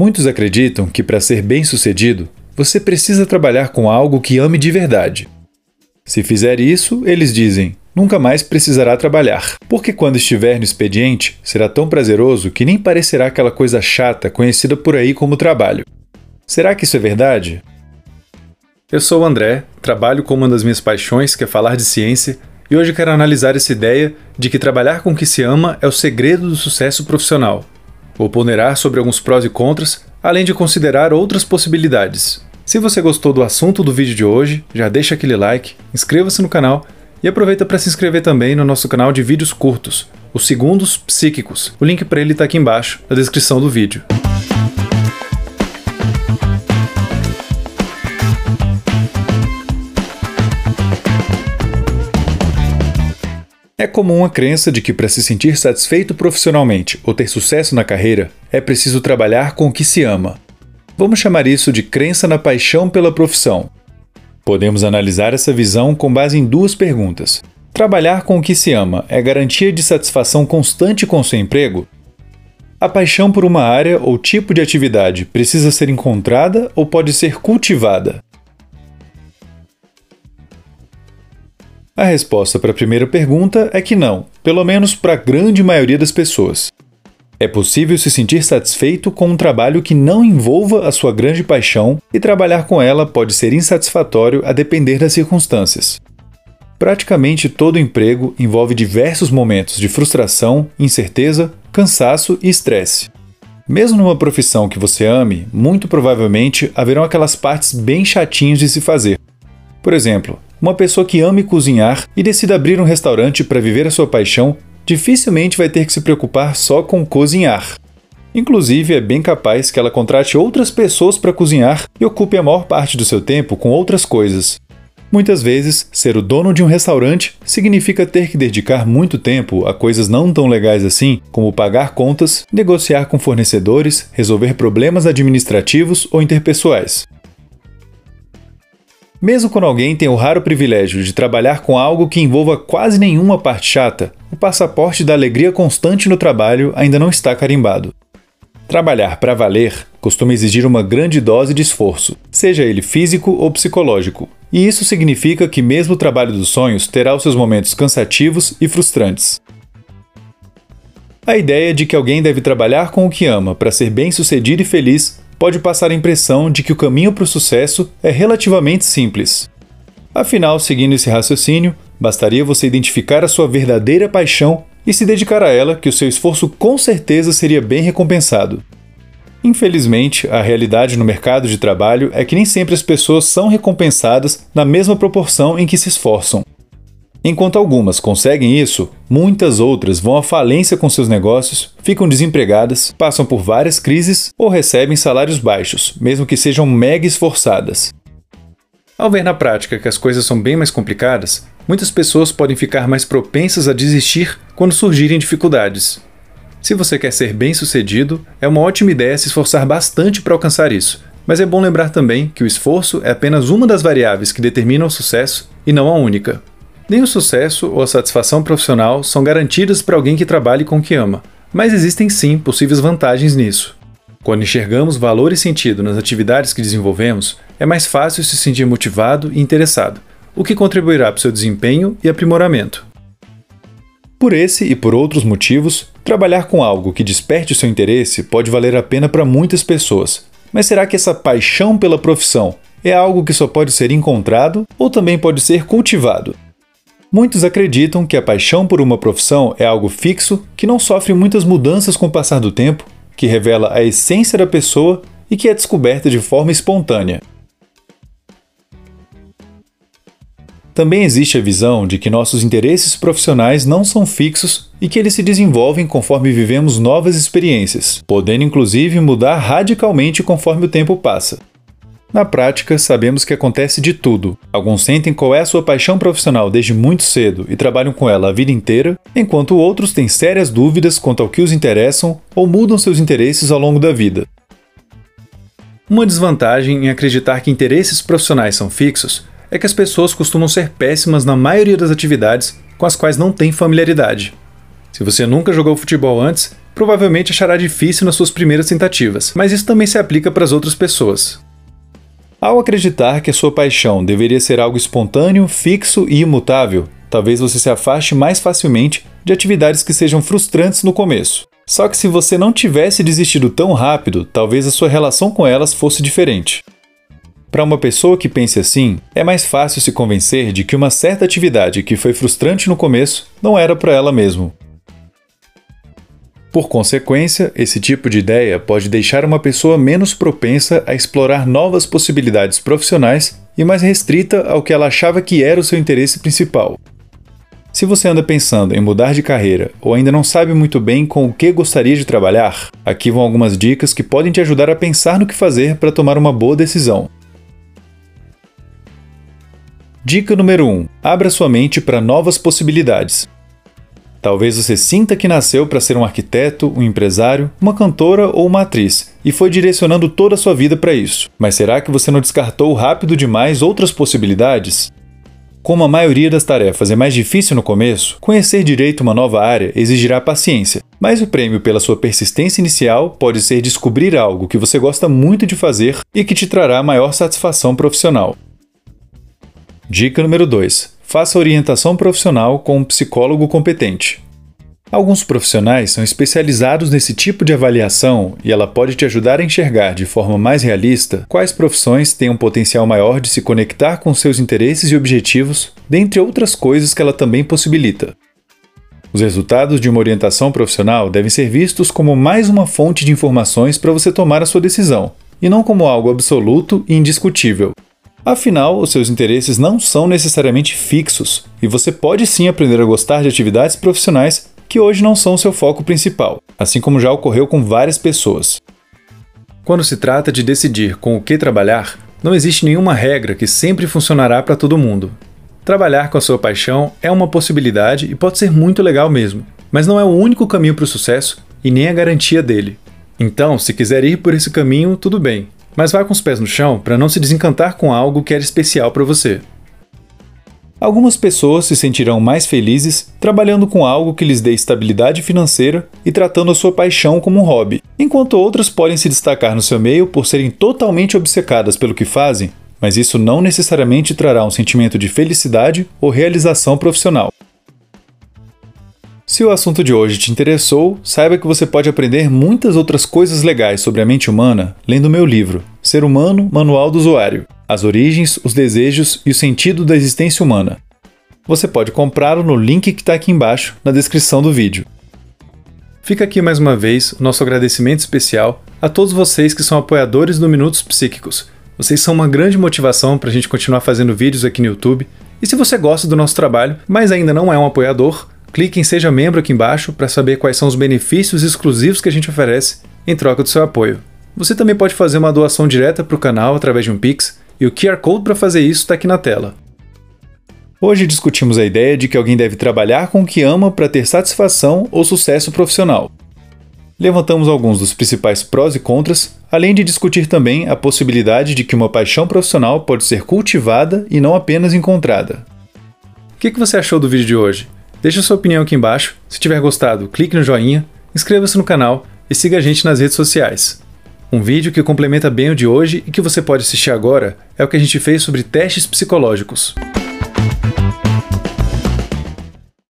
Muitos acreditam que para ser bem-sucedido, você precisa trabalhar com algo que ame de verdade. Se fizer isso, eles dizem, nunca mais precisará trabalhar, porque quando estiver no expediente, será tão prazeroso que nem parecerá aquela coisa chata conhecida por aí como trabalho. Será que isso é verdade? Eu sou o André, trabalho com uma das minhas paixões, que é falar de ciência, e hoje quero analisar essa ideia de que trabalhar com o que se ama é o segredo do sucesso profissional. Vou ponderar sobre alguns prós e contras, além de considerar outras possibilidades. Se você gostou do assunto do vídeo de hoje, já deixa aquele like, inscreva-se no canal e aproveita para se inscrever também no nosso canal de vídeos curtos, os Segundos Psíquicos. O link para ele está aqui embaixo, na descrição do vídeo. É comum a crença de que para se sentir satisfeito profissionalmente ou ter sucesso na carreira, é preciso trabalhar com o que se ama. Vamos chamar isso de crença na paixão pela profissão. Podemos analisar essa visão com base em duas perguntas. Trabalhar com o que se ama é garantia de satisfação constante com seu emprego? A paixão por uma área ou tipo de atividade precisa ser encontrada ou pode ser cultivada? A resposta para a primeira pergunta é que não, pelo menos para a grande maioria das pessoas. É possível se sentir satisfeito com um trabalho que não envolva a sua grande paixão e trabalhar com ela pode ser insatisfatório a depender das circunstâncias. Praticamente todo emprego envolve diversos momentos de frustração, incerteza, cansaço e estresse. Mesmo numa profissão que você ame, muito provavelmente haverão aquelas partes bem chatinhas de se fazer. Por exemplo, uma pessoa que ame cozinhar e decida abrir um restaurante para viver a sua paixão, dificilmente vai ter que se preocupar só com cozinhar. Inclusive, é bem capaz que ela contrate outras pessoas para cozinhar e ocupe a maior parte do seu tempo com outras coisas. Muitas vezes, ser o dono de um restaurante significa ter que dedicar muito tempo a coisas não tão legais assim, como pagar contas, negociar com fornecedores, resolver problemas administrativos ou interpessoais. Mesmo quando alguém tem o raro privilégio de trabalhar com algo que envolva quase nenhuma parte chata, o passaporte da alegria constante no trabalho ainda não está carimbado. Trabalhar para valer costuma exigir uma grande dose de esforço, seja ele físico ou psicológico, e isso significa que mesmo o trabalho dos sonhos terá os seus momentos cansativos e frustrantes. A ideia de que alguém deve trabalhar com o que ama para ser bem-sucedido e feliz pode passar a impressão de que o caminho para o sucesso é relativamente simples. Afinal, seguindo esse raciocínio, bastaria você identificar a sua verdadeira paixão e se dedicar a ela, que o seu esforço com certeza seria bem recompensado. Infelizmente, a realidade no mercado de trabalho é que nem sempre as pessoas são recompensadas na mesma proporção em que se esforçam. Enquanto algumas conseguem isso, muitas outras vão à falência com seus negócios, ficam desempregadas, passam por várias crises ou recebem salários baixos, mesmo que sejam mega esforçadas. Ao ver na prática que as coisas são bem mais complicadas, muitas pessoas podem ficar mais propensas a desistir quando surgirem dificuldades. Se você quer ser bem-sucedido, é uma ótima ideia se esforçar bastante para alcançar isso, mas é bom lembrar também que o esforço é apenas uma das variáveis que determinam o sucesso e não a única. Nem o sucesso ou a satisfação profissional são garantidas para alguém que trabalhe com o que ama, mas existem sim possíveis vantagens nisso. Quando enxergamos valor e sentido nas atividades que desenvolvemos, é mais fácil se sentir motivado e interessado, o que contribuirá para o seu desempenho e aprimoramento. Por esse e por outros motivos, trabalhar com algo que desperte o seu interesse pode valer a pena para muitas pessoas. Mas será que essa paixão pela profissão é algo que só pode ser encontrado ou também pode ser cultivado? Muitos acreditam que a paixão por uma profissão é algo fixo, que não sofre muitas mudanças com o passar do tempo, que revela a essência da pessoa e que é descoberta de forma espontânea. Também existe a visão de que nossos interesses profissionais não são fixos e que eles se desenvolvem conforme vivemos novas experiências, podendo inclusive mudar radicalmente conforme o tempo passa. Na prática, sabemos que acontece de tudo. Alguns sentem qual é a sua paixão profissional desde muito cedo e trabalham com ela a vida inteira, enquanto outros têm sérias dúvidas quanto ao que os interessam ou mudam seus interesses ao longo da vida. Uma desvantagem em acreditar que interesses profissionais são fixos é que as pessoas costumam ser péssimas na maioria das atividades com as quais não têm familiaridade. Se você nunca jogou futebol antes, provavelmente achará difícil nas suas primeiras tentativas, mas isso também se aplica para as outras pessoas. Ao acreditar que a sua paixão deveria ser algo espontâneo, fixo e imutável, talvez você se afaste mais facilmente de atividades que sejam frustrantes no começo. Só que se você não tivesse desistido tão rápido, talvez a sua relação com elas fosse diferente. Para uma pessoa que pense assim, é mais fácil se convencer de que uma certa atividade que foi frustrante no começo não era para ela mesmo. Por consequência, esse tipo de ideia pode deixar uma pessoa menos propensa a explorar novas possibilidades profissionais e mais restrita ao que ela achava que era o seu interesse principal. Se você anda pensando em mudar de carreira ou ainda não sabe muito bem com o que gostaria de trabalhar, aqui vão algumas dicas que podem te ajudar a pensar no que fazer para tomar uma boa decisão. Dica número 1: Abra sua mente para novas possibilidades. Talvez você sinta que nasceu para ser um arquiteto, um empresário, uma cantora ou uma atriz e foi direcionando toda a sua vida para isso. Mas será que você não descartou rápido demais outras possibilidades? Como a maioria das tarefas é mais difícil no começo, conhecer direito uma nova área exigirá paciência, mas o prêmio pela sua persistência inicial pode ser descobrir algo que você gosta muito de fazer e que te trará maior satisfação profissional. Dica número 2: Faça orientação profissional com um psicólogo competente. Alguns profissionais são especializados nesse tipo de avaliação e ela pode te ajudar a enxergar de forma mais realista quais profissões têm um potencial maior de se conectar com seus interesses e objetivos, dentre outras coisas que ela também possibilita. Os resultados de uma orientação profissional devem ser vistos como mais uma fonte de informações para você tomar a sua decisão, e não como algo absoluto e indiscutível. Afinal, os seus interesses não são necessariamente fixos e você pode sim aprender a gostar de atividades profissionais que hoje não são seu foco principal, assim como já ocorreu com várias pessoas. Quando se trata de decidir com o que trabalhar, não existe nenhuma regra que sempre funcionará para todo mundo. Trabalhar com a sua paixão é uma possibilidade e pode ser muito legal mesmo, mas não é o único caminho para o sucesso e nem a garantia dele. Então, se quiser ir por esse caminho, tudo bem, mas vá com os pés no chão para não se desencantar com algo que era especial para você. Algumas pessoas se sentirão mais felizes trabalhando com algo que lhes dê estabilidade financeira e tratando a sua paixão como um hobby, enquanto outras podem se destacar no seu meio por serem totalmente obcecadas pelo que fazem, mas isso não necessariamente trará um sentimento de felicidade ou realização profissional. Se o assunto de hoje te interessou, saiba que você pode aprender muitas outras coisas legais sobre a mente humana lendo meu livro, Ser Humano Manual do Usuário: As Origens, os Desejos e o Sentido da Existência Humana. Você pode comprá-lo no link que está aqui embaixo, na descrição do vídeo. Fica aqui mais uma vez o nosso agradecimento especial a todos vocês que são apoiadores do Minutos Psíquicos. Vocês são uma grande motivação para a gente continuar fazendo vídeos aqui no YouTube. E se você gosta do nosso trabalho, mas ainda não é um apoiador, Clique em Seja Membro aqui embaixo para saber quais são os benefícios exclusivos que a gente oferece em troca do seu apoio. Você também pode fazer uma doação direta para o canal através de um Pix, e o QR Code para fazer isso está aqui na tela. Hoje discutimos a ideia de que alguém deve trabalhar com o que ama para ter satisfação ou sucesso profissional. Levantamos alguns dos principais prós e contras, além de discutir também a possibilidade de que uma paixão profissional pode ser cultivada e não apenas encontrada. O que, que você achou do vídeo de hoje? Deixe sua opinião aqui embaixo. Se tiver gostado, clique no joinha, inscreva-se no canal e siga a gente nas redes sociais. Um vídeo que complementa bem o de hoje e que você pode assistir agora é o que a gente fez sobre testes psicológicos.